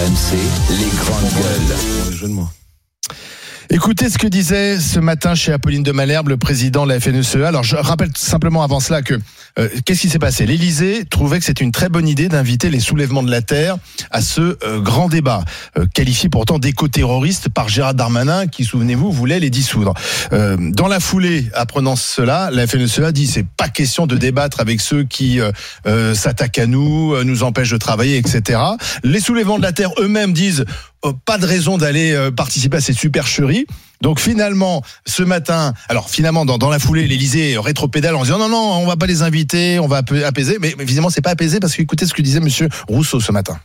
RMC, les grandes gueules. Écoutez ce que disait ce matin chez Apolline de Malherbe, le président de la FNSEA. Alors, je rappelle simplement avant cela que euh, qu'est-ce qui s'est passé? L'Élysée trouvait que c'était une très bonne idée d'inviter les soulèvements de la terre à ce euh, grand débat, euh, qualifié pourtant d'éco-terroriste par Gérard Darmanin, qui, souvenez-vous, voulait les dissoudre. dans la foulée, apprenant cela, la FNSEA dit c'est pas question de débattre avec ceux qui s'attaquent à nous, nous empêchent de travailler, etc. Les soulèvements de la terre eux-mêmes disent pas de raison d'aller participer à ces supercheries. Donc finalement, ce matin, alors finalement dans, dans la foulée, l'Elysée rétropédale en disant non non, on va pas les inviter, on va apaiser, mais, évidemment c'est pas apaisé parce qu'écoutez ce que disait Monsieur Rousseau ce matin.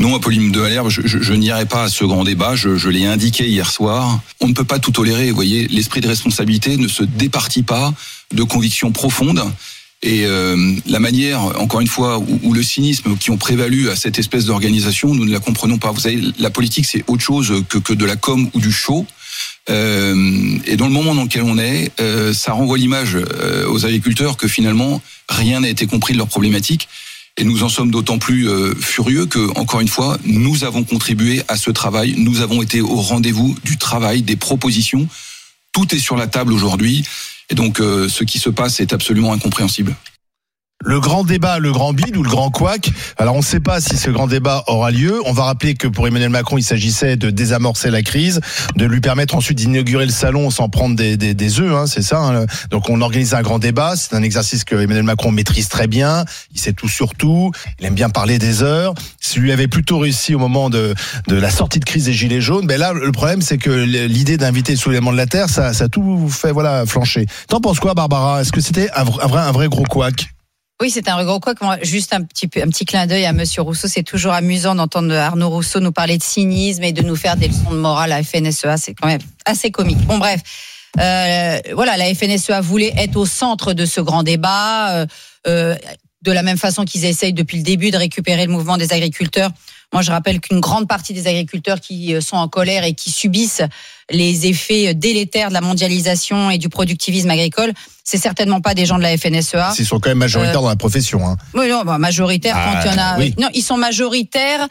Non, Apolline de Haller, je, je, je n'irai pas à ce grand débat. Je, je l'ai indiqué hier soir. On ne peut pas tout tolérer. Vous voyez, l'esprit de responsabilité ne se départit pas de convictions profondes. Et euh, la manière, encore une fois, où, le cynisme qui ont prévalu à cette espèce d'organisation, nous ne la comprenons pas. Vous savez, la politique, c'est autre chose que, que de la com ou du show. Euh, et dans le moment dans lequel on est, euh, ça renvoie l'image euh, aux agriculteurs que finalement rien n'a été compris de leurs problématiques. Et nous en sommes d'autant plus euh, furieux que, encore une fois, nous avons contribué à ce travail. Nous avons été au rendez-vous du travail, des propositions. Tout est sur la table aujourd'hui. Et donc, euh, ce qui se passe est absolument incompréhensible le grand débat, le grand bid ou le grand couac. Alors on ne sait pas si ce grand débat aura lieu. On va rappeler que pour Emmanuel Macron, il s'agissait de désamorcer la crise, de lui permettre ensuite d'inaugurer le salon sans prendre des, des, des œufs, hein, c'est ça. Hein. Donc on organise un grand débat. C'est un exercice que Emmanuel Macron maîtrise très bien. Il sait tout sur tout. Il aime bien parler des heures. Si lui avait plutôt réussi au moment de, de la sortie de crise des Gilets jaunes, ben là le problème c'est que l'idée d'inviter le soulèvement de la terre, ça, ça tout fait voilà flancher. T'en penses quoi, Barbara? Est-ce que c'était un, vrai, un vrai gros couac? Oui, c'est un regret quoi. Juste un petit, un petit clin d'œil à Monsieur Rousseau. C'est toujours amusant d'entendre Arnaud Rousseau nous parler de cynisme et de nous faire des leçons de morale à FNSEA. C'est quand même assez comique. Bon, bref. Euh, voilà, la FNSEA voulait être au centre de ce grand débat, euh, euh, de la même façon qu'ils essayent depuis le début de récupérer le mouvement des agriculteurs. Moi, je rappelle qu'une grande partie des agriculteurs qui sont en colère et qui subissent les effets délétères de la mondialisation et du productivisme agricole, c'est certainement pas des gens de la FNSEA. Ils sont quand même majoritaires euh, dans la profession. Hein. Oui, non, bah, majoritaires ah, quand il y en a. Oui. Non, ils sont majoritaires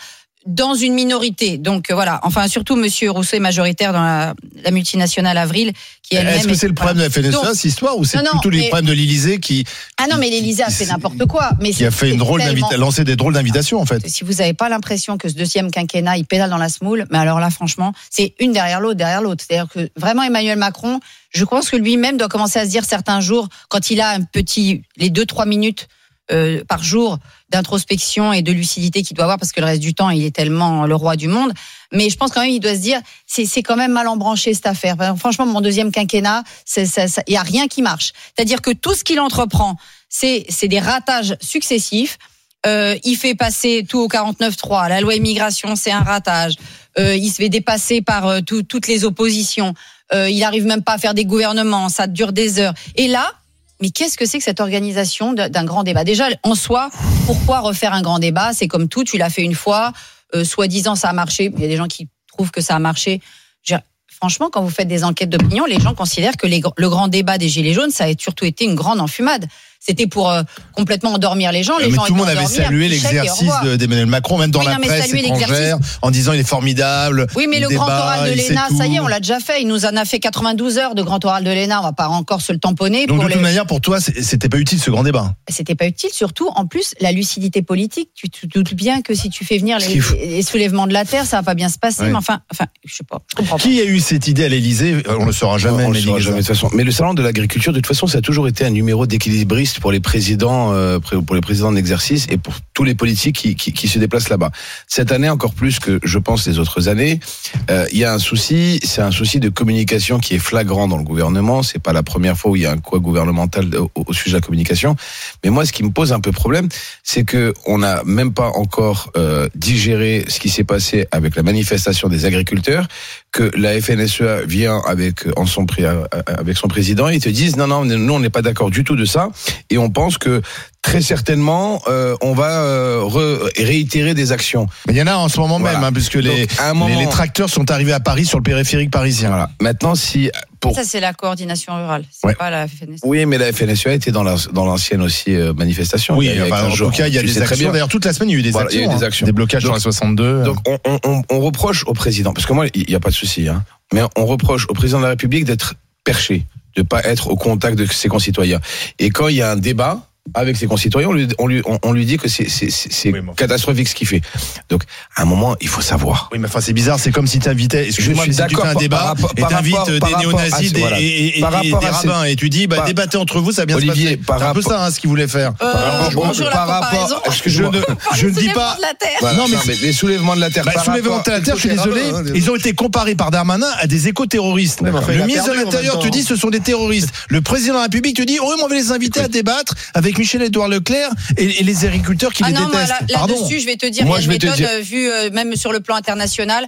dans une minorité. Donc euh, voilà, enfin surtout Monsieur Rousseau est majoritaire dans la, la multinationale Avril, qui est. Est-ce que c'est le problème de la FNSEA cette histoire ou c'est plutôt les problèmes de l'Élysée qui Ah non, mais l'Élysée a fait n'importe quoi. Mais qui a fait une drôle tellement... lancé des drôles d'invitations en fait. Si vous n'avez pas l'impression que ce deuxième quinquennat il pédale dans la smoule, mais alors là franchement, c'est une derrière l'autre, derrière l'autre. C'est-à-dire que vraiment Emmanuel Macron, je pense que lui-même doit commencer à se dire certains jours quand il a un petit les deux trois minutes euh, par jour d'introspection et de lucidité qu'il doit avoir parce que le reste du temps il est tellement le roi du monde. Mais je pense quand même il doit se dire c'est c'est quand même mal embranché cette affaire. Franchement mon deuxième quinquennat il y a rien qui marche. C'est-à-dire que tout ce qu'il entreprend c'est c'est des ratages successifs. Euh, il fait passer tout au 49-3. La loi immigration, c'est un ratage. Euh, il se fait dépasser par euh, tout, toutes les oppositions. Euh, il arrive même pas à faire des gouvernements. Ça dure des heures. Et là, mais qu'est-ce que c'est que cette organisation d'un grand débat? Déjà, en soi, pourquoi refaire un grand débat? C'est comme tout, tu l'as fait une fois, euh, soi-disant ça a marché. Il y a des gens qui trouvent que ça a marché. Franchement, quand vous faites des enquêtes d'opinion, les gens considèrent que le grand débat des Gilets jaunes, ça a surtout été une grande enfumade. C'était pour euh, complètement endormir les gens. Les mais gens tout le monde avait salué l'exercice d'Emmanuel Macron, même dans oui, la non, presse étrangère, en disant il est formidable. Oui, mais le débat, grand oral de l'ENA, ça y est, on l'a déjà fait. Il nous en a fait 92 heures de grand oral de l'ENA. On va pas encore se le tamponner. Donc pour de toute les... manière, pour toi, c'était pas utile ce grand débat. C'était pas utile, surtout en plus la lucidité politique. Tu te doutes bien que si tu fais venir les, les soulèvements de la terre, ça va pas bien se passer. Oui. Mais enfin, enfin, je sais pas. Je comprends Qui pas. a eu cette idée à l'Élysée? On le saura jamais. On le saura jamais de toute façon. Mais le salon de l'agriculture, de toute façon, ça a toujours été un numéro d'équilibriste pour les présidents pour les présidents d'exercice et pour tous les politiques qui, qui, qui se déplacent là-bas. Cette année, encore plus que je pense les autres années, euh, il y a un souci, c'est un souci de communication qui est flagrant dans le gouvernement. C'est pas la première fois où il y a un quoi gouvernemental au, sujet de la communication. Mais moi, ce qui me pose un peu problème, c'est que on n'a même pas encore euh, digéré ce qui s'est passé avec la manifestation des agriculteurs, que la FNSEA vient avec en son avec son président et te disent non non nous on n'est pas d'accord du tout de ça et on pense que très certainement, euh, on va euh, réitérer des actions. Mais il y en a en ce moment voilà. même, hein, puisque les, moment, les, les, tracteurs sont arrivés à Paris sur le périphérique parisien. Voilà. Maintenant, si pour. Ça, c'est la coordination rurale. C'est Ouais. pas la FNSEA. Oui, mais la FNSEA était dans la- dans l'ancienne aussi euh, manifestation. Oui, Il y a quinze en tout cas, il y a des actions. bien. D'ailleurs, toute la semaine, il y a eu des Voilà, il y a actions. eu des hein. actions. Des blocages sur la 62. Donc on, on- on- on reproche au président, parce que moi, il n'y a pas de souci, hein, mais on reproche au président de la République d'être perché, de pas être au contact de ses concitoyens. Et quand il y a un débat avec ses concitoyens, on lui, on lui, on, on lui dit que c'est Oui, catastrophique ce qu'il fait. Donc, à un moment, il faut savoir. Oui, mais enfin, c'est bizarre. C'est comme si tu invitais, excuse-moi, Je mais suis si tu fais d'accord un par- débat par rapport- et par t'invites rapport- des par rapport néo-nazis voilà. et, et- et Par des rapport rabbins et tu dis, bah, par- débattez entre vous, ça va bien Olivier, se passer. par C'est un peu rapport- ça, hein, ce qu'il voulait faire. Euh, rapport- par rapport-. Je excuse-moi. ne, je ne dis pas. Voilà, Non, mais mais les soulèvements de la terre. Bah, par soulèvement rapport- de la terre, je suis désolé, hein, ils ont été comparés par Darmanin à des éco-terroristes. Le a ministre de l'Intérieur te dit ce sont des terroristes. Le président de la République te dit oh, oui, on va les inviter à débattre avec Michel-Édouard Leclerc et, et les agriculteurs qui Ah les non, détestent. là- là-dessus, je vais te dire, Moi, il y je a vais une te méthode dire- euh, vue euh, même sur le plan international.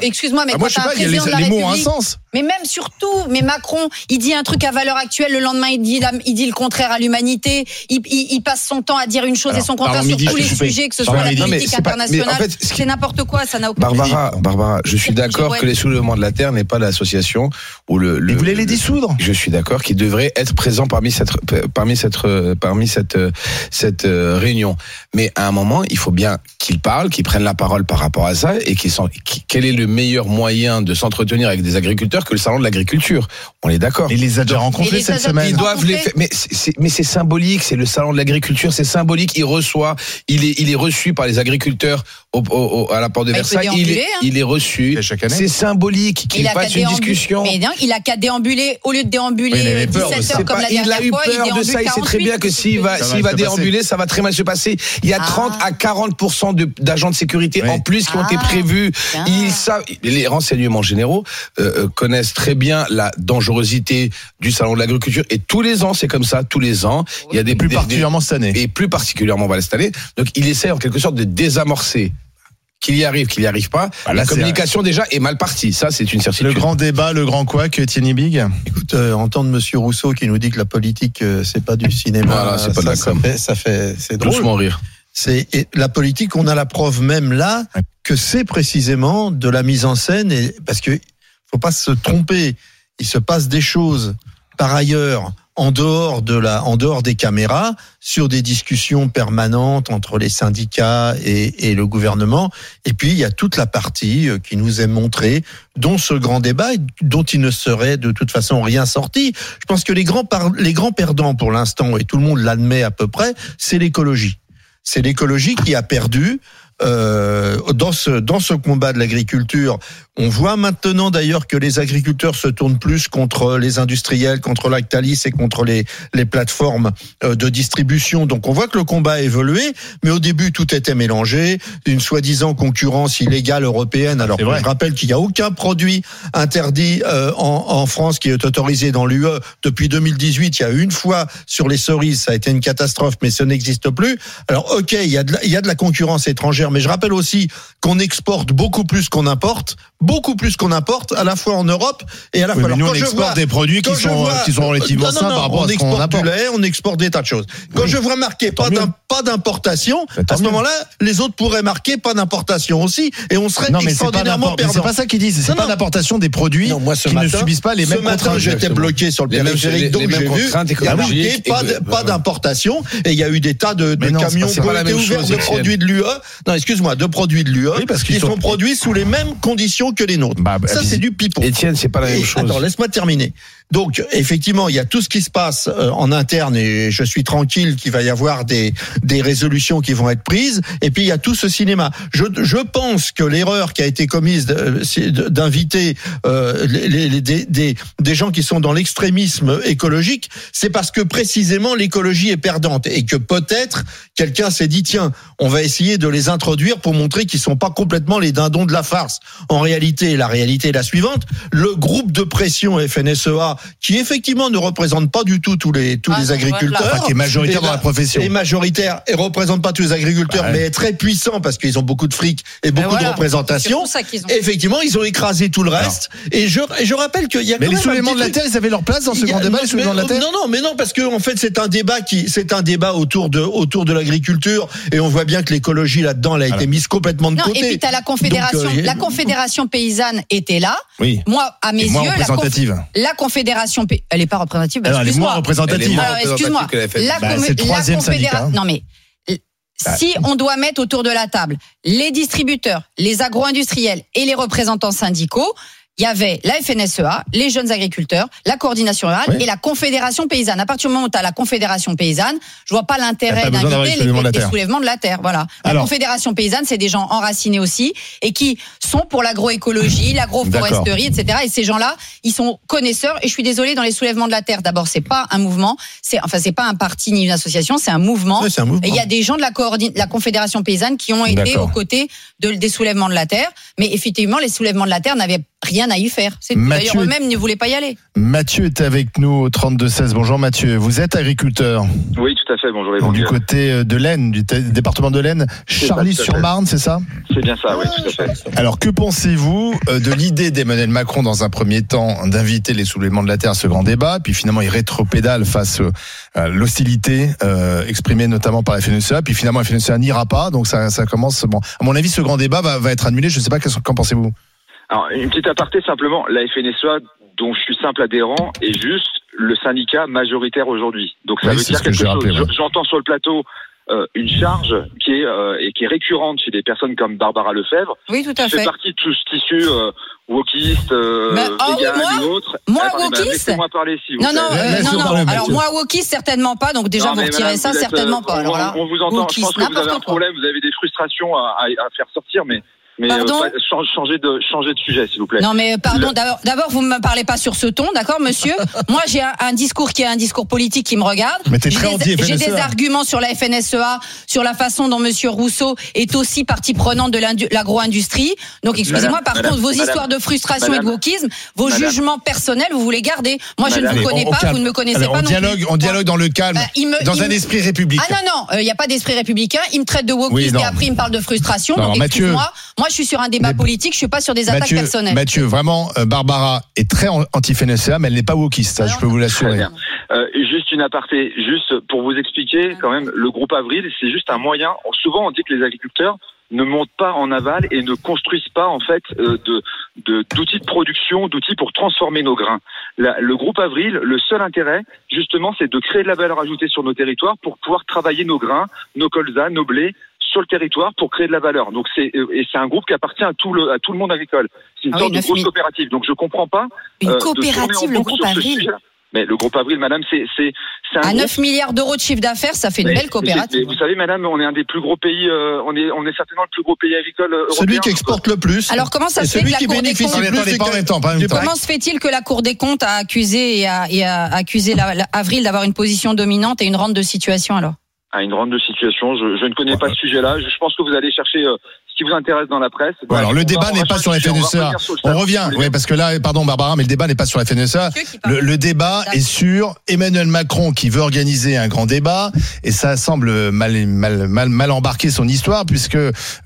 Excuse-moi. Euh, mais Ah, moi, quand je sais t'as un les, président de la les mots ont un République, sens. mais même surtout, mais Macron, il dit un truc à valeur actuelle, le lendemain il dit, la- il dit le contraire à l'humanité, il, il- il passe son temps à dire une chose Alors, et son contraire sur Midi, tous les sujets, que ce soit la politique internationale. C'est n'importe quoi, ça n'a aucun Barbara, Barbara, je suis d'accord que les soulèvements de la terre n'est pas l'association ou le. Ils voulaient les le- dissoudre? Je suis d'accord qu'il devrait être présent parmi cette parmi cette parmi cette cette euh, réunion. Mais à un moment, il faut bien qu'il parle, qu'il prenne la parole par rapport à ça et qu'il s'en- qui- quel est le meilleur moyen de s'entretenir avec des agriculteurs que le salon de l'agriculture. On est d'accord. Il les a déjà rencontrés cette semaine. Ils doivent les mais mais c'est symbolique, c'est le salon de l'agriculture, c'est symbolique. Il reçoit, il est il est reçu par les agriculteurs au, au- au- à la porte de il peut Versailles. Il est, hein. il est reçu. C'est symbolique qu'il fasse une discussion. Mais non, il a qu'à déambuler, au lieu de déambuler Oui, il avait peur de 17 ça. heures comme la il a dernière eu fois, peur de ça. Il sait très 48. bien que s'il va, s'il va passer. déambuler, ça va très mal se passer. Il y a Ah. 30 à 40 de- d'agents de sécurité Oui. en plus qui ont été Ah. prévus. Ils savent, les renseignements généraux euh, euh, connaissent très bien la dangerosité du salon de l'agriculture et tous les ans, c'est comme ça. Tous les ans, il y a des Plus des- particulièrement cette année. et plus particulièrement voilà, cette année. Donc il essaie en quelque sorte de désamorcer. Qu'il y arrive, qu'il y arrive pas. Ah, là, la communication déjà est mal partie. Ça, c'est une certitude. Le grand débat, le grand quoi que Thierry Big Écoute, euh, entendre Monsieur Rousseau qui nous dit que la politique euh, c'est pas du cinéma, Voilà, c'est pas de ça, la ça com. fait, ça fait, c'est drôle. Doucement rire. C'est la politique, on a la preuve même là que c'est précisément de la mise en scène et parce que faut pas se tromper, il se passe des choses par ailleurs en dehors de la en dehors des caméras sur des discussions permanentes entre les syndicats et, et le gouvernement et puis il y a toute la partie euh, qui nous est montrée dont ce grand débat dont il ne serait de toute façon rien sorti. Je pense que les grands par- les grands perdants pour l'instant et tout le monde l'admet à peu près, c'est l'écologie c'est l'écologie qui a perdu euh, dans ce dans ce combat de l'agriculture. On voit maintenant d'ailleurs que les agriculteurs se tournent plus contre les industriels, contre Lactalis et contre les les plateformes euh, de distribution. Donc on voit que le combat a évolué, mais au début tout était mélangé, une soi-disant concurrence illégale européenne. Alors je rappelle qu'il n'y a aucun produit interdit euh, en, en France qui est autorisé dans l'UE depuis 2018. Il y a une fois sur les cerises, ça a été une catastrophe, mais ça n'existe plus. Alors ok, il y a de la, il y a de la concurrence étrangère, mais je rappelle aussi qu'on exporte beaucoup plus qu'on importe, beaucoup plus qu'on importe, à la fois en Europe et à la Oui, fois. mais Alors, nous, on je exporte vois- des produits qui sont, vois- qui sont relativement Non, non, sains non, par rapport on à ce qu'on exporte du apporte. lait, on exporte des tas de choses. Quand Oui. je vois marquer pas mieux. d'im- pas d'importation, à ce moment-là, les autres pourraient marquer pas d'importation aussi, et on serait Non, mais c'est pas, extraordinairement c'est pas ça qu'ils disent. C'est pas non. d'importation des produits Non, moi, ce qui ne matin- subissent pas les ce mêmes matin, contraintes. j'étais bloqué sur le Les mêmes- périphérique, donc j'ai vu, contraintes il y a marqué écologiques pas d'importation, et il y a eu des tas de, camions qui ont pas la été même ouverts de produits de l'UE. Non, excuse-moi, de produits de l'UE, Oui, parce qu'ils qui sont- sont produits sous les mêmes conditions que les nôtres. Bah, bah, Ça, c'est du pipeau. Étienne, c'est pas la même chose. Attends, laisse-moi terminer. Donc, effectivement, il y a tout ce qui se passe euh, en interne et je suis tranquille qu'il va y avoir des, des résolutions qui vont être prises. Et puis, il y a tout ce cinéma. Je, je pense que l'erreur qui a été commise de- d'inviter euh, les- les- des, des, des gens qui sont dans l'extrémisme écologique, c'est parce que précisément l'écologie est perdante et que peut-être quelqu'un s'est dit, tiens, on va essayer de les introduire pour montrer qu'ils sont pas complètement les dindons de la farce. En réalité, la réalité est la suivante. Le groupe de pression FNSEA, qui effectivement ne représente pas du tout tous les, tous Ah, les agriculteurs. voilà. Enfin, qui est majoritaire Et dans la profession. est majoritaire et représente pas tous les agriculteurs, Ouais. mais est très puissant parce qu'ils ont beaucoup de fric et beaucoup voilà. de C'est représentation. pour ça qu'ils ont- Effectivement, ils ont écrasé tout le reste. Et je, et je rappelle qu'il y a Mais quand les soulèvements de la terre, ils avaient leur place dans ce grand débat, non, les soulèvements de la terre Non, non, mais non, parce que en fait, c'est un débat qui, c'est un débat autour de, autour de l'agriculture, et on voit bien que l'écologie là-dedans, elle a été Alors. mise complètement de Non, côté. et puis t'as la confédération, Donc, euh, la confédération paysanne était là. Oui. Moi, à mes yeux, la, conf- la confédération, elle est pas représentative. bah, Alors, elle est excuse-moi. moins représentative. excuse-moi. la Bah, la confédération. hein. Non mais si on doit mettre autour de la table les distributeurs, les agro-industriels et les représentants syndicaux, il y avait la FNSEA, les jeunes agriculteurs, la coordination rurale Oui. et la confédération paysanne. À partir du moment où tu as la confédération paysanne, je vois pas l'intérêt les d'inviter les, soulèvements de la les terre. soulèvements de la terre. Voilà. La Alors. confédération paysanne, c'est des gens enracinés aussi et qui sont pour l'agroécologie, l'agroforesterie, etc. Et ces gens-là, ils sont connaisseurs. Et je suis désolée, dans les soulèvements de la terre, d'abord, c'est pas un mouvement, c'est enfin c'est pas un parti ni une association, c'est un mouvement. C'est un mouvement. Et il y a des gens de la, Confédération paysanne qui ont été aux côtés de, des soulèvements de la terre. Mais effectivement, les soulèvements de la terre n'avaient rien à y faire. D'ailleurs, eux-mêmes ne voulaient pas y aller. Mathieu est avec nous au 32-16. Bonjour Mathieu, vous êtes agriculteur Oui, tout à fait. Bonjour les donc, du côté euh, de l'Aisne, du département de l'Aisne, Charlie-sur-Marne, c'est ça? C'est bien ça, oui, tout à fait. Alors que pensez-vous euh, de l'idée d'Emmanuel Macron dans un premier temps d'inviter les soulèvements de la terre à ce grand débat, puis finalement il rétropédale face euh, à l'hostilité euh, exprimée notamment par la FNSEA, puis finalement la FNSEA n'ira pas, donc ça, ça commence. Bon, à mon avis, ce grand débat va, va être annulé. Je ne sais pas qu'est-ce- qu'en pensez-vous? Alors, une petite aparté simplement. La FNSEA, dont je suis simple adhérent, est juste le syndicat majoritaire aujourd'hui. Donc ça Oui, veut dire que quelque j'ai chose. J'entends sur le plateau euh, une charge qui est euh, et qui est récurrente chez des personnes comme Barbara Lefebvre. Oui, tout à qui fait fait. partie de tout ce tissu euh, wokiste, euh, Mais- oh, vegan moi ou autre. Moi, wokiste Laissez-moi parler, vous Non, non, euh, non, non. Alors moi, wokiste, certainement pas. Donc déjà, Non, vous retirez madame, ça, vous êtes, certainement euh, pas. on- Alors là, on vous entend. Je pense que vous avez un quoi. problème. Vous avez des frustrations à, à- à faire sortir, mais mais Pardon pas- chan- changer de changer de sujet, s'il vous plaît. Non mais euh, pardon, Le- d'abord, vous ne me parlez pas sur ce ton, d'accord monsieur Moi j'ai un, un discours qui est un discours politique qui me regarde. Mais t'es J'ai très des- anti-FNSEA. J'ai des arguments sur la FNSEA, sur la façon dont monsieur Rousseau est aussi partie prenante de l'agro-industrie. Donc excusez-moi, par madame, contre vos madame, histoires de frustration et de wokisme, vos madame. jugements personnels, vous les gardez. Moi je ne vous Allez, connais on- on pas, calme. vous ne me connaissez Alors, pas on non dialogue, plus. on dialogue dans le calme, Bah, me- dans un me- esprit républicain. Ah non, non, il n'y a pas d'esprit républicain. Il me traite de non. et après il me parle de frustration. Donc excuse-moi, moi je suis sur un débat Mais- politique, je suis pas sur des attaques Mathieu, personnelles. Mathieu, vraiment, euh, Barbara est très an- anti-FNSEA, mais elle n'est pas wokiste, ça, je peux vous l'assurer. Euh, juste une aparté, juste pour vous expliquer, quand même, le groupe Avril, c'est juste un moyen. Souvent, on dit que les agriculteurs ne montent pas en aval et ne construisent pas en fait euh, de de- d'outils de, production, d'outils pour transformer nos grains. La- le groupe Avril, le seul intérêt, justement, c'est de créer de la valeur ajoutée sur nos territoires pour pouvoir travailler nos grains, nos colzas, nos blés sur le territoire pour créer de la valeur. Donc c'est euh, et c'est un groupe qui appartient à tout le à tout le monde agricole. C'est une Ah oui, sorte de 9 grosse 000. coopérative. Donc je comprends pas Une euh, coopérative, le groupe Avril. Mais le groupe Avril, madame, c'est c'est À groupe 9 milliards d'euros de chiffre d'affaires, ça fait une mais- belle mais coopérative. vous savez, madame, on est un des plus gros pays, euh, on est, on est certainement le plus gros pays agricole européen. Celui qui exporte le plus. Alors comment ça se fait que la Cour des comptes. Comment se fait-il que la Cour des comptes a accusé et a, et a accusé la, la- Avril d'avoir une position dominante et une rente de situation alors? À une grande de situation, je, je ne connais pas ce sujet-là. Je, je pense que vous allez chercher euh, ce qui vous intéresse dans la presse. Alors le débat n'est pas sur la on FNSEA. On revient, oui, parce que là, pardon Barbara, mais le débat n'est pas sur la FNSEA. Le, le débat est sur Emmanuel Macron qui veut organiser un grand débat et ça semble mal mal mal, mal embarquer son histoire puisque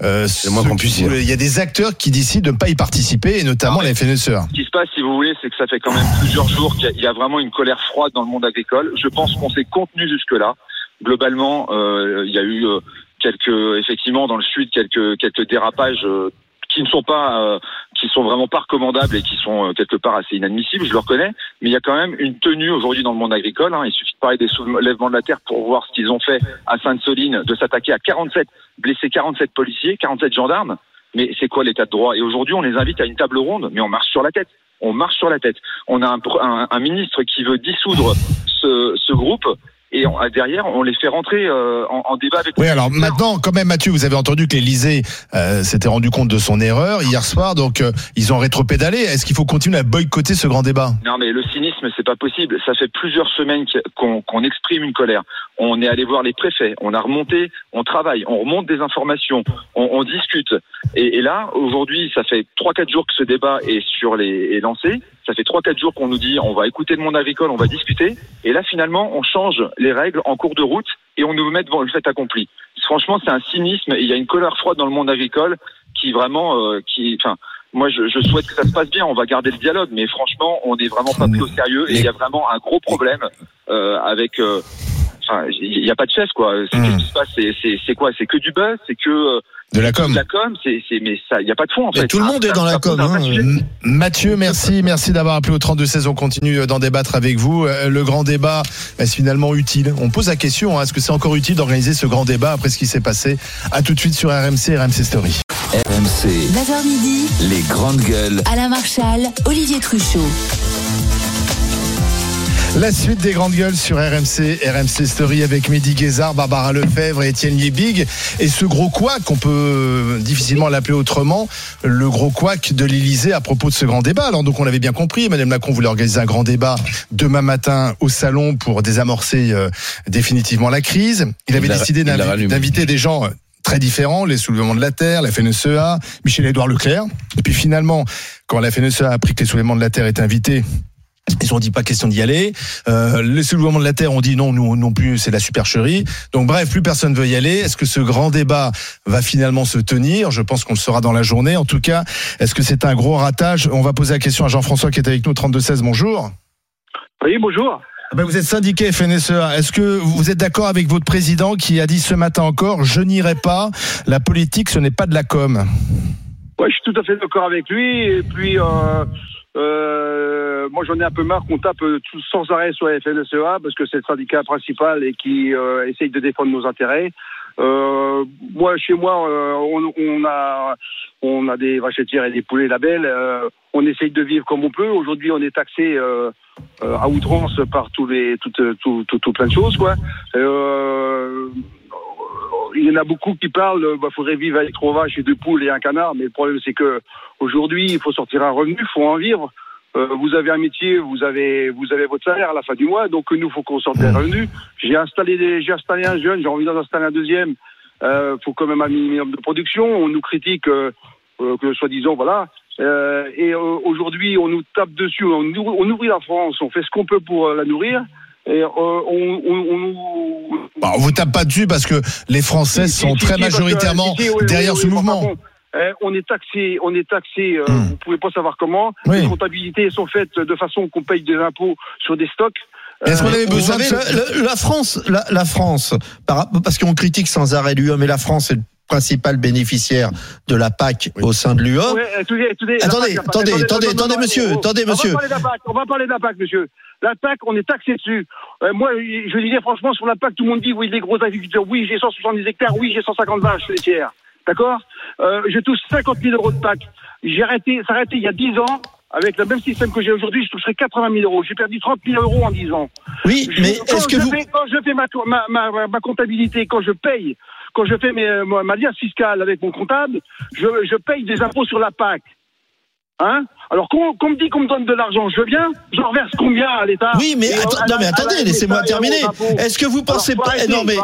euh, il y a des acteurs qui décident de ne pas y participer et notamment Ah, la FNSEA. Ce qui se passe, si vous voulez, c'est que ça fait quand même plusieurs jours qu'il y a- il y a vraiment une colère froide dans le monde agricole. Je pense qu'on s'est contenu jusque-là. Globalement, euh, il y a eu euh, quelques, effectivement, dans le sud, quelques quelques dérapages euh, qui ne sont pas, euh, qui sont vraiment pas recommandables et qui sont euh, quelque part assez inadmissibles. Je le reconnais, mais il y a quand même une tenue aujourd'hui dans le monde agricole. hein. Il suffit de parler des soulèvements de la terre pour voir ce qu'ils ont fait à Sainte-Soline, de s'attaquer à 47 blessés, 47 policiers, 47 gendarmes. Mais c'est quoi l'état de droit? Et aujourd'hui, on les invite à une table ronde, mais on marche sur la tête. On marche sur la tête. On a un, un- un ministre qui veut dissoudre ce, ce groupe et on- derrière, on les fait rentrer euh, en, en débat avec Oui, les alors maintenant, quand même, Mathieu, vous avez entendu que l'Élysée euh, s'était rendu compte de son erreur hier soir, donc euh, ils ont rétropédalé. Est-ce qu'il faut continuer à boycotter ce grand débat? Non, mais le cynisme, c'est pas possible. Ça fait plusieurs semaines qu'on qu'on exprime une colère. On est allé voir les préfets, on a remonté, on travaille, on remonte des informations, on, on discute. Et, et là, aujourd'hui, ça fait trois quatre jours que ce débat est sur les est lancé. Ça fait trois quatre jours qu'on nous dit on va écouter le monde agricole, on va discuter. Et là, finalement, on change les règles en cours de route et on nous met devant le fait accompli. Franchement, c'est un cynisme. et Il y a une colère froide dans le monde agricole qui vraiment, euh, qui, enfin. Moi, je, je souhaite que ça se passe bien. On va garder le dialogue, mais franchement, on n'est vraiment pas pris au sérieux et il y a vraiment un gros problème euh, avec. euh, enfin, il n'y a pas de chef quoi. C'est Hmm. qui C'est- quoi? C'est que du buzz? C'est que euh, De la com. de la com? C'est mais ça, il n'y a pas de fond en fait. tout le monde est dans la com, hein, Mathieu, merci, merci d'avoir appelé au 32 16. On continue d'en débattre avec vous. Euh, Le grand débat est-ce finalement utile? On pose la question hein, est-ce que c'est encore utile d'organiser ce grand débat après ce qui s'est passé? À tout de suite sur RMC, RMC Story. RMC, 9h midi, les grandes gueules. Alain Marchal, Olivier Truchot. La suite des grandes gueules sur RMC, RMC Story avec Mehdi Guézard, Barbara Lefebvre et Étienne Liebig. Et ce gros couac, on peut difficilement l'appeler autrement, le gros couac de l'Elysée à propos de ce grand débat. Alors donc on l'avait bien compris, Emmanuel Macron voulait organiser un grand débat demain matin au salon pour désamorcer euh, définitivement la crise. Il avait Il décidé d'inviter des gens euh, très différents, les soulèvements de la Terre, la FNSEA, Michel-Édouard Leclerc. Et puis finalement, quand la FNSEA a appris que les soulèvements de la Terre étaient invités, ils ont dit pas question d'y aller. Euh, les soulèvements de la Terre ont dit non, nous non plus, c'est la supercherie. Donc bref, plus personne veut y aller. Est-ce que ce grand débat va finalement se tenir? Je pense qu'on le saura dans la journée. En tout cas, est-ce que c'est un gros ratage? On va poser la question à Jean-François qui est avec nous, 32-16. Bonjour. Oui, bonjour. Ah ben, vous êtes syndiqué FNSEA. Est-ce que vous êtes d'accord avec votre président qui a dit ce matin encore Je n'irai pas. La politique, ce n'est pas de la com? Ouais, je suis tout à fait d'accord avec lui. Et puis, euh, euh, moi, j'en ai un peu marre qu'on tape euh, tout, sans arrêt sur la FNSEA parce que c'est le syndicat principal et qui euh, essaye de défendre nos intérêts. Euh, moi, chez moi, euh, on, on a on a des vaches laitières et des poulets labels. Euh, on essaye de vivre comme on peut. Aujourd'hui, on est taxé à outrance par tous les toutes tout, tout, tout plein de choses, quoi. Euh, il y en a beaucoup qui parlent, il bah, faudrait vivre avec trois vaches et deux poules et un canard, mais le problème c'est que aujourd'hui il faut sortir un revenu, il faut en vivre. Euh, vous avez un métier, vous avez vous avez votre salaire à la fin du mois, donc nous faut qu'on sorte des revenus. J'ai installé j'ai installé un jeune, j'ai envie d'en installer un deuxième. Euh, faut quand même un minimum de production. On nous critique euh, euh, que soi-disant voilà. Euh, et euh, aujourd'hui on nous tape dessus, on, on nourrit la France, on fait ce qu'on peut pour euh, la nourrir. Et euh, on, on, on nous Bah, on vous tape pas dessus parce que les Français si, sont si, très si, parce que, majoritairement oui, derrière oui, ce oui, mouvement. euh, on est taxé, on est taxé. euh, Hmm. Vous pouvez pas savoir comment. Oui. Les comptabilités sont faites de façon qu'on paye des impôts sur des stocks. Est-ce qu'on avait besoin savez, la France, la, la France, par- parce qu'on critique sans arrêt l'UE, mais la France est le principal bénéficiaire de la PAC au sein de l'UE. Ouais, attendez, attendez, Attendez, attendez, monsieur, attendez, monsieur. On va parler de la PAC, on va parler de la PAC, monsieur. La PAC, on est taxé dessus. Euh, moi, je disais franchement, sur la PAC, tout le monde dit, oui, les gros agriculteurs, oui, j'ai 170 hectares, oui, j'ai 150 vaches laitières. D'accord euh, Je touche 50 000 euros de PAC. J'ai arrêté, arrêté il y a 10 ans. Avec le même système que j'ai aujourd'hui, je toucherais 80 000 euros. J'ai perdu 30 000 euros en 10 ans. Oui, Je- mais quand est-ce que je vous... fais, quand je fais ma, ma, ma, comptabilité, quand je paye, quand je fais mes, ma liasse fiscale avec mon comptable, je, je paye des impôts sur la PAC. Hein Alors qu'on me dit qu'on me donne de l'argent, je veux bien, j'en reverse combien à l'État Oui, mais, euh, non, mais attendez, laissez-moi terminer. Est-ce que vous pensez Alors, pas... arrêter, Non, mais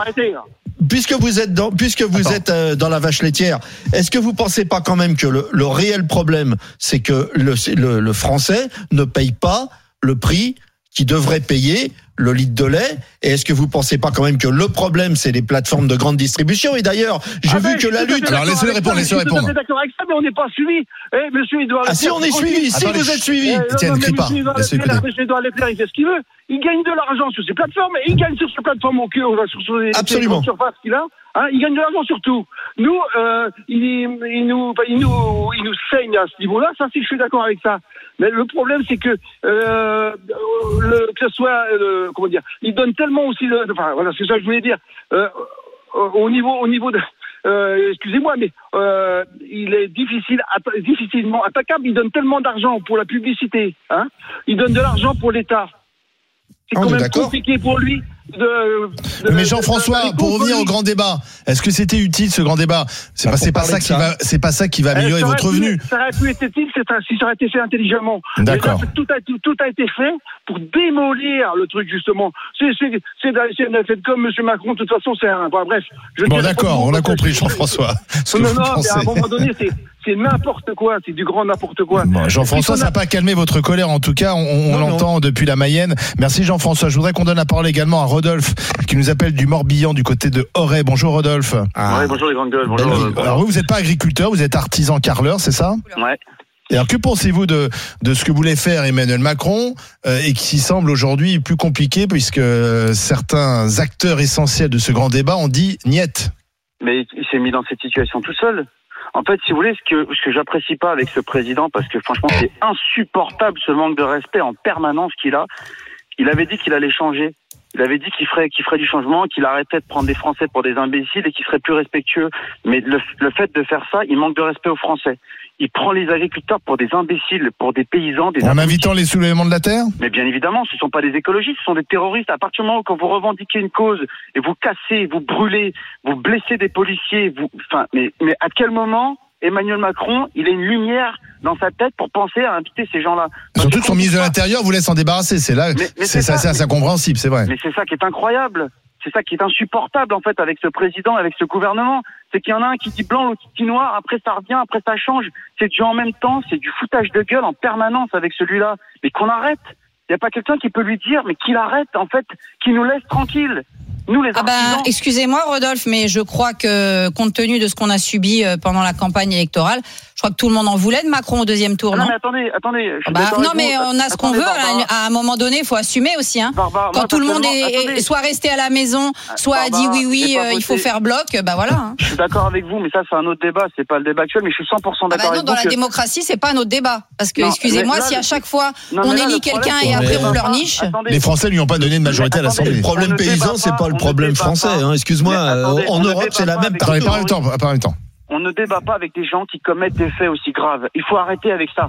puisque vous êtes dans, puisque vous êtes euh, dans la vache laitière, est-ce que vous pensez pas quand même que le, le réel problème, c'est que le, le, le français ne paye pas le prix qu'il devrait payer le litre de lait Et est-ce que vous pensez pas quand même que le problème, c'est les plateformes de grande distribution? Et d'ailleurs, j'ai Ah vu ben, que la lutte. Alors, laissez-le répondre, laissez-le répondre. d'accord avec ça, mais on n'est pas suivi. Eh, monsieur Edouard Ah si, on est suivi. Si vous êtes suivi. Eh, non, mais crie pas. monsieur Edouard Leclerc, il fait ce qu'il veut. Il gagne de l'argent sur ses plateformes et il gagne sur ses plateformes au cul, sur, sur les, Absolument. les surfaces qu'il a. Hein, il gagne de l'argent sur tout. Nous, euh, il, il nous, il nous, il nous saigne à ce niveau-là. Ça, si je suis d'accord avec ça. Mais le problème, c'est que euh, le, que ce soit, euh, comment dire, il donne tellement aussi, le, enfin voilà, c'est ça que je voulais dire. Euh, au niveau, au niveau de, euh, excusez-moi, mais euh, il est difficile, atta- difficilement attaquable. Il donne tellement d'argent pour la publicité, hein. Il donne de l'argent pour l'État. C'est On quand même compliqué pour lui. De, de- Mais Jean-François, pour revenir au grand débat, est-ce que c'était utile ce grand débat? C'est Bah, pas, c'est pas parler ça qui ça. va, c'est pas ça qui va Eh, améliorer votre revenu. Ça aurait pu être utile si ça aurait été fait intelligemment. D'accord. Tout a, tout, tout a été fait pour démolir le truc, justement. C'est c'est- c'est c'est un fait comme M. Macron, de toute façon, c'est un. Bon, bref. je Bon, pas d'accord, on a parce que- compris, Jean-François. Non, non, mais à un moment donné, c'est- c'est n'importe quoi, c'est du grand n'importe quoi. Jean-François, ça n'a pas calmé votre colère, en tout cas, on, l'entend depuis la Mayenne. Merci Jean-François. Je voudrais qu'on donne la parole également à Rodolphe, qui nous appelle du Morbihan, du côté de Auray. Bonjour Rodolphe. Ah. Bonjour les grandes gueules. Bonjour, euh, alors, vous, vous n'êtes pas agriculteur, vous êtes artisan carreleur, c'est ça? Ouais. Alors que pensez-vous de, de ce que voulait faire Emmanuel Macron euh, et qui semble aujourd'hui plus compliqué puisque euh, certains acteurs essentiels de ce grand débat ont dit niette Mais il s'est mis dans cette situation tout seul. En fait, si vous voulez, ce que, ce que j'apprécie pas avec ce président, parce que franchement, c'est insupportable ce manque de respect en permanence qu'il a. Il avait dit qu'il allait changer. Il avait dit qu'il ferait, qu'il ferait du changement, qu'il arrêtait de prendre des Français pour des imbéciles et qu'il serait plus respectueux. Mais le, le fait de faire ça, il manque de respect aux Français il prend les agriculteurs pour des imbéciles, pour des paysans, des En invitant les soulèvements de la terre? Mais bien évidemment, ce ne sont pas des écologistes, ce sont des terroristes. À partir du moment où quand vous revendiquez une cause et vous cassez, vous brûlez, vous blessez des policiers, vous, enfin, mais, mais à quel moment Emmanuel Macron, il a une lumière dans sa tête pour penser à inviter ces gens-là? Surtout que son ministre de l'Intérieur vous laisse en débarrasser. C'est là, c'est assez incompréhensible, c'est vrai. Mais c'est ça qui est incroyable. C'est ça qui est insupportable en fait avec ce président, avec ce gouvernement. C'est qu'il y en a un qui dit blanc, l'autre qui dit noir, après ça revient, après ça change. C'est du en même temps, c'est du foutage de gueule en permanence avec celui-là. Mais qu'on arrête. Il n'y a pas quelqu'un qui peut lui dire, mais qu'il arrête en fait, qu'il nous laisse tranquille. Nous, les ah bah, excusez-moi Rodolphe, mais je crois que compte tenu de ce qu'on a subi euh, pendant la campagne électorale, je crois que tout le monde en voulait de Macron au deuxième tour. Ah non, non mais attendez, attendez. Bah, non, mais on a ce qu'on veut. À un moment donné, il faut assumer aussi. Hein. Quand bah, tout le monde est, est, soit resté à la maison, ah, soit bah, a dit oui, oui, euh, il faut faire bloc, bah voilà. Hein. Je suis d'accord avec vous, mais ça, c'est un autre débat. C'est pas le débat actuel, mais je suis 100% ah d'accord bah avec. Dans la que... démocratie, c'est pas un autre débat. Parce que, excusez-moi, si à chaque fois on élit quelqu'un et après on leur niche. Les Français lui ont pas donné de majorité à l'Assemblée. Le problème paysan, c'est pas le problème français. Hein. Excuse-moi. Euh, en Europe, c'est la même. Attendez, pas en même temps. On ne débat pas avec des gens qui commettent des faits aussi graves. Il faut arrêter avec ça.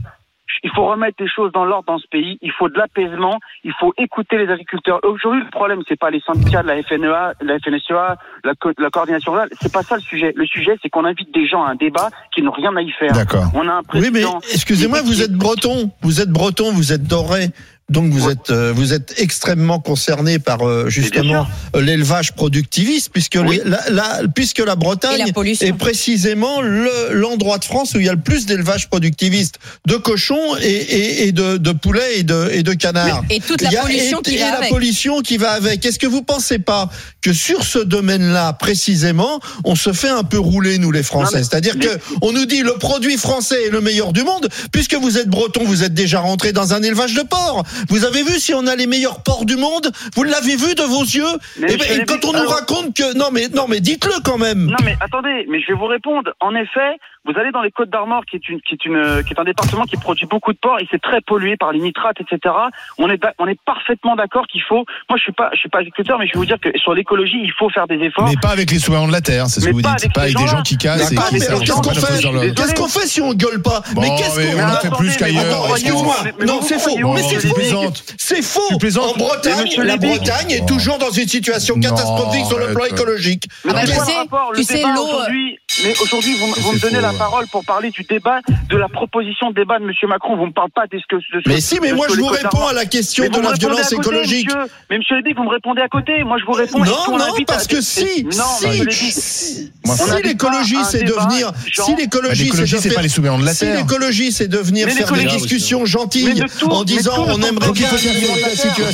Il faut remettre les choses dans l'ordre dans ce pays. Il faut de l'apaisement. Il faut écouter les agriculteurs. Aujourd'hui, le problème, c'est pas les syndicats de la FNEA, la FNSEA, la, co la coordination rurale. C'est pas ça le sujet. Le sujet, c'est qu'on invite des gens à un débat qui n'ont rien à y faire. D'accord. On a un président. Oui, mais excusez-moi, vous êtes breton. Vous êtes breton, vous êtes doré. Donc vous êtes euh, vous êtes extrêmement concerné par euh, justement euh, l'élevage productiviste puisque la, la, puisque la Bretagne est précisément l'endroit de France où il y a le plus d'élevage productiviste de cochons et, de, poulets et de canards. Oui. Et toute la pollution qui va avec. la pollution qui va avec. Est-ce que vous pensez pas que sur ce domaine-là précisément, on se fait un peu rouler nous les Français, c'est-à-dire que on nous dit le produit français est le meilleur du monde puisque vous êtes breton, vous êtes déjà rentré dans un élevage de porc. Vous avez vu si on a les meilleurs ports du monde Vous l'avez vu de vos yeux Et, et eh ben, quand on nous raconte que non mais non mais dites-le quand même. Non mais attendez, mais je vais vous répondre. En effet, vous allez dans les Côtes d'Armor, qui est une, qui est une, qui est un département qui produit beaucoup de porc et c'est très pollué par les nitrates, etc. On est, on est parfaitement d'accord qu'il faut. Moi, je suis pas, je suis pas agriculteur, mais je vais vous dire que sur l'écologie, il faut faire des efforts. Mais pas avec les souverains de la terre, c'est ce que vous dites. Avec pas avec des gens qui cassent. Mais qu'est-ce qu'on fait Qu'est-ce qu'on fait si on gueule pas Mais qu'est-ce qu'on a fait plus qu'ailleurs Excuse-moi. Non, c'est faux. Mais c'est faux. C'est faux. En Bretagne, la Bretagne est toujours dans une situation catastrophique sur le plan écologique. Tu sais, l'eau. Mais aujourd'hui, vous me donnez la parole pour parler du débat, de la proposition de débat de M. Macron. Vous ne me parlez pas de ce que. De ce, mais si, mais moi je vous réponds à la question de la violence côté, écologique. Monsieur, mais monsieur Lévy, vous me répondez à côté. Moi je vous réponds. Non, non, parce que si, si, si l'écologie c'est devenir, si l'écologie c'est pas les de la terre. Si l'écologie c'est devenir faire des discussions gentilles en disant on aimerait bien la situation.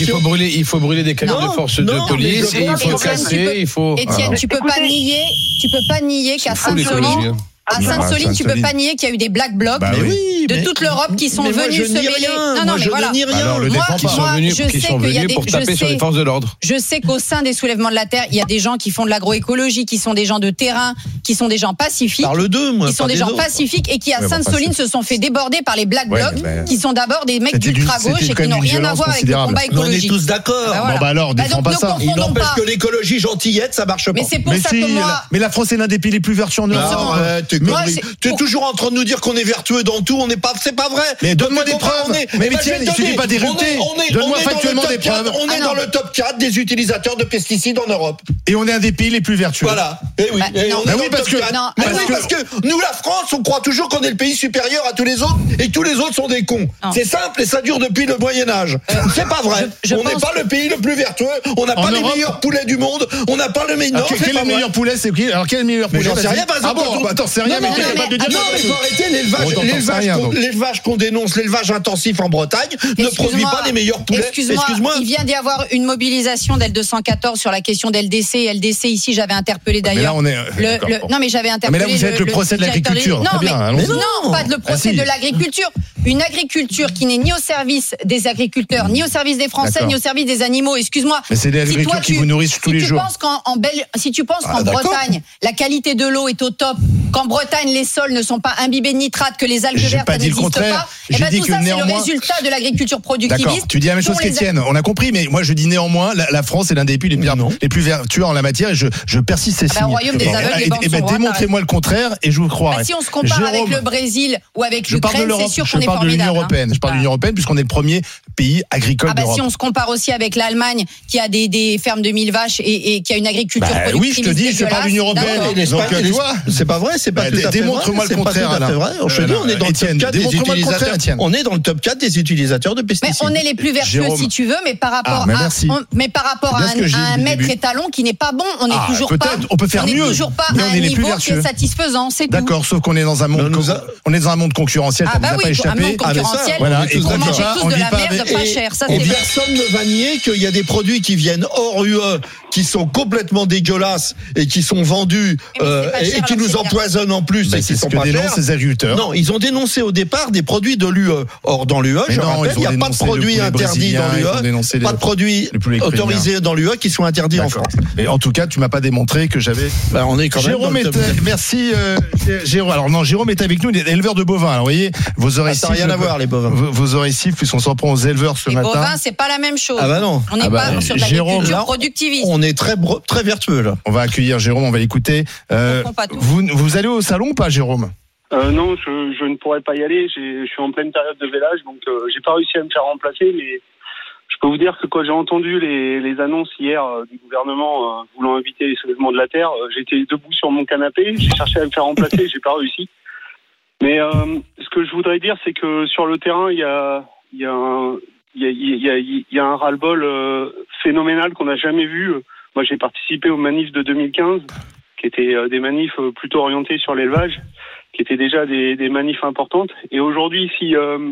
Il faut brûler des camions de force de police et il faut casser. Étienne, tu peux pas nier, tu peux pas nier qu'à simplement à Sainte-Soline, tu peux pas nier qu'il y a eu des black blocs bah de toute l'Europe qui sont venus se mêler. Non, non, mais je voilà. rien. Moi, je sais qu'il y a des, pour forces de l'ordre. Je sais qu'au sein des soulèvements de la terre, il y a des gens qui font de l'agroécologie, qui sont des gens de terrain, qui sont des gens pacifiques. Parle d'eux, moi. Qui sont des, gens pacifiques et qui à Sainte-Soline se sont fait déborder par les black blocs, bah, qui sont d'abord des mecs d'ultra gauche et qui n'ont rien à voir avec le combat écologique. On est tous d'accord. Bah, bon bah alors, défends pas ça. Il n'empêche que l'écologie gentillette, ça marche pas. Mais c'est pour ça. Mais la France est l'un des pays les plus vertueux en Europe. Tu es toujours en train de nous dire qu'on est vertueux dans tout. On n'est pas. C'est pas vrai. Donne-moi des preuves. Mais tiens, bah, il pas d'éructer. Donne-moi factuellement des preuves. On est dans le top 4 ah, des utilisateurs de pesticides en Europe. Et on est un des pays les plus vertueux. Voilà. Et oui. Eh, bah parce que. parce que nous, la France, on croit toujours qu'on est le pays supérieur à tous les autres et tous les autres sont des cons. C'est simple et ça dure depuis le Moyen Âge. C'est pas vrai. On n'est pas le pays le plus vertueux. On n'a pas les meilleurs poulets du monde. On n'a pas le meilleur. Ah, quel est le meilleur poulet C'est qui? Alors quel est le meilleur poulet? J'en sais rien. Ah bah, attends, rien, mais. Non, mais faut arrêter l'élevage qu'on dénonce, l'élevage intensif en Bretagne ne produit pas les meilleurs poulets. Excuse-moi, il vient d'y avoir une mobilisation d'L214 sur la question d'LDC. LDC, ici, j'avais interpellé d'ailleurs. Non, mais j'avais interpellé. Mais là, vous êtes le procès de l'agriculture. Hein, non, pas le procès de l'agriculture. Une agriculture qui n'est ni au service des agriculteurs, ni au service des Français, ni au service des animaux. Excuse-moi. Mais c'est des agricultures qui vous nourrissent tous les jours. Si tu penses ah, qu'en Bretagne, la qualité de l'eau est au top, qu'en Bretagne, les sols ne sont pas imbibés de nitrate, que les algues J'ai vertes pas ça dit le n'existe contraire. pas, J'ai eh ben, dit tout que ça, c'est le néanmoins- résultat de l'agriculture D'accord. productiviste. Tu dis la même chose qu'Étienne. On a compris, mais moi je dis néanmoins, la, la France est l'un des pays les plus, les plus vertueux en la matière et je, je persiste ces Ah ben, royaume des aveugles, et- et ben, démontrez-moi le contraire et je vous croirai. Bah, si on se compare Jérôme, avec le Brésil ou avec je l'Ukraine, l'Europe, c'est sûr je qu'on est parle de l'Union formidable. hein. européenne. Je parle de l'Union européenne puisqu'on est le premier pays agricole Ah bah d'Europe. si on se compare aussi avec l'Allemagne qui a des, des fermes de 1000 vaches et, et qui a une agriculture Bah oui, je te dis, je parle de l'Union européenne. Donc, euh, et tu vois C'est pas vrai, c'est pas Bah, tout à fait démontre-moi le contraire, Alain. vrai. Je te dis, on est dans le top 4 des utilisateurs. On est dans le top 4 des utilisateurs de Mais pesticides. on est les plus vertueux si tu veux, mais par rapport Ah, mais à mais par rapport à un, maître étalon qui n'est pas bon, on n'est Ah, toujours pas. on peut faire mieux, toujours pas mais à un niveau qui est satisfaisant, c'est tout. D'accord, sauf qu'on est dans un monde, Mais on nous a- on est dans un monde concurrentiel, Ah ça bah oui, pas un échappé. monde concurrentiel. Voilà, on mange pas, tous de la merde pas vrai. personne ne va nier qu'il y a des produits qui viennent hors UE, qui sont complètement dégueulasses et qui sont vendus euh, et, cher, et qui nous empoisonnent en plus Bah, et c'est qui ce sont que pas dénoncent chers. les agriculteurs. Non, ils ont dénoncé au départ des produits de l'UE. Or, dans l'UE, je non, rappelle, il n'y a pas de produits interdits dans l'UE, pas de produits autorisés dans l'UE qui sont interdits en. France. Mais en tout cas, tu m'as pas démontré que j'avais. Bah, on est quand même Jérôme top euh, merci euh, Jérôme. Alors non, Jérôme est avec nous, il est éleveur de bovins. Alors, vous voyez, vos oreilles ça n'a rien à voir, les bovins. Vos, vos oreilles sifflent puisqu'on s'en prend aux éleveurs ce Les matin. bovins, c'est pas la même chose. Ah bah non. On n'est Ah bah, pas sur de l'agriculture productiviste. On est très, bro- très vertueux, là. On va accueillir Jérôme, on va l'écouter. Euh, vous, vous allez au salon ou pas, Jérôme? Euh, non, je, je ne pourrais pas y aller. Je suis en pleine période de vélage, donc euh, j'ai pas réussi à me faire remplacer. Mais je peux vous dire que quand j'ai entendu les, les annonces hier euh, du gouvernement euh, voulant inviter les soulèvements de la terre, euh, j'étais debout sur mon canapé. J'ai cherché à me faire remplacer, j'ai pas réussi. Mais euh, ce que je voudrais dire, c'est que sur le terrain, il y a, il y a un il y a, y a- y a un ras-le-bol euh, phénoménal qu'on n'a jamais vu. Moi, j'ai participé aux manifs de 2015, qui étaient euh, des manifs euh, plutôt orientés sur l'élevage qui étaient déjà des, des manifs importantes. Et aujourd'hui, si, euh,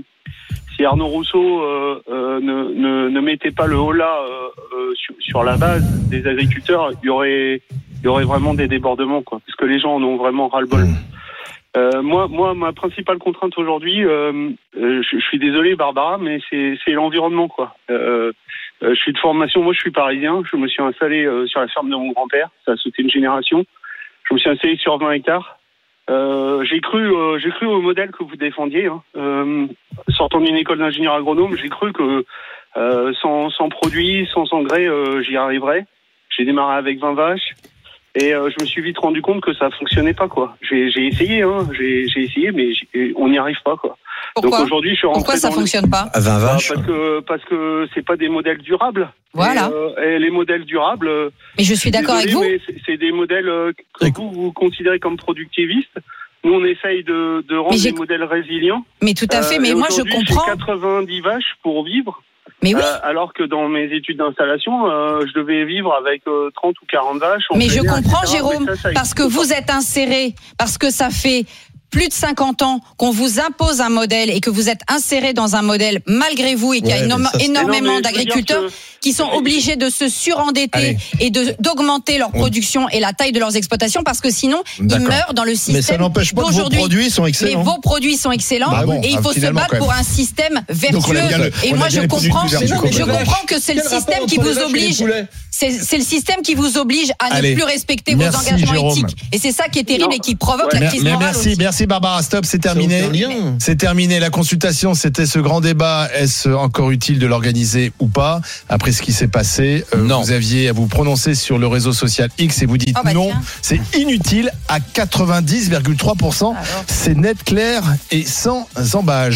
si Arnaud Rousseau euh, euh, ne, ne, ne mettait pas le euh, euh, sur, sur la base des agriculteurs, il y aurait, y aurait vraiment des débordements, quoi, parce que les gens en ont vraiment ras-le-bol. Euh, moi, moi, ma principale contrainte aujourd'hui, euh, euh, je, suis désolé, Barbara, mais c'est l'environnement, quoi. Euh, euh, je suis de formation, moi, je suis parisien. Je me suis installé sur la ferme de mon grand-père. Ça a sauté une génération. Je me suis installé sur 20 hectares. J'ai cru, j'ai cru au modèle que vous défendiez. Hein. Sortant d'une école d'ingénieur agronome, j'ai cru que sans, sans produits, sans engrais, j'y arriverais. J'ai démarré avec 20 vaches et euh, je me suis vite rendu compte que ça fonctionnait pas quoi. J'ai, j'ai essayé, hein. j'ai, j'ai essayé, mais j'ai- on n'y arrive pas quoi. Donc Pourquoi aujourd'hui, je suis rentré Pourquoi ça dans le- fonctionne pas À 20 Bah, vaches. parce que parce que c'est pas des modèles durables. Voilà. Et, euh, et les modèles durables. euh, Mais je suis d'accord avec vous. C'est- des modèles euh, que vous, vous considérez comme productivistes. Nous, on essaye de, de rendre des modèles résilients. Mais tout à fait. Euh, Mais moi, je comprends. J'ai 90 vaches pour vivre. Mais oui. euh, alors que dans mes études d'installation, euh, je devais vivre avec euh, 30 ou 40 vaches. Mais je comprends, etc. Jérôme, Mais ça, ça parce que vous êtes inséré, parce que ça fait plus de 50 ans qu'on vous impose un modèle et que vous êtes inséré dans un modèle malgré vous et qu'il y a Ouais, mais énorme- ça. Mais énormément mais d'agriculteurs que- qui sont obligés de se surendetter Allez. et de d'augmenter leur production et la taille de leurs exploitations parce que sinon ils meurent dans le système Mais ça n'empêche pas que vos produits sont Mais excellents. vos produits sont excellents Bah bon, et il ah, faut se battre pour un système Donc, on vertueux. a bien le- et moi bien je comprends, je comprends que c'est le système qui vous oblige. C'est le système qui vous oblige à Allez. ne plus respecter Merci, vos engagements Jérôme. éthiques. Et c'est ça qui est terrible Non. et qui provoque Ouais. la crise mais morale merci, aussi. merci Barbara. Stop, c'est terminé. C'est terminé. La consultation, c'était ce grand débat. Est-ce encore utile de l'organiser ou pas? Après ce qui s'est passé, euh, Non. vous aviez à vous prononcer sur le réseau social X et vous dites Oh bah non, c'est inutile à 90,3%. Alors. C'est net, clair et sans embâge.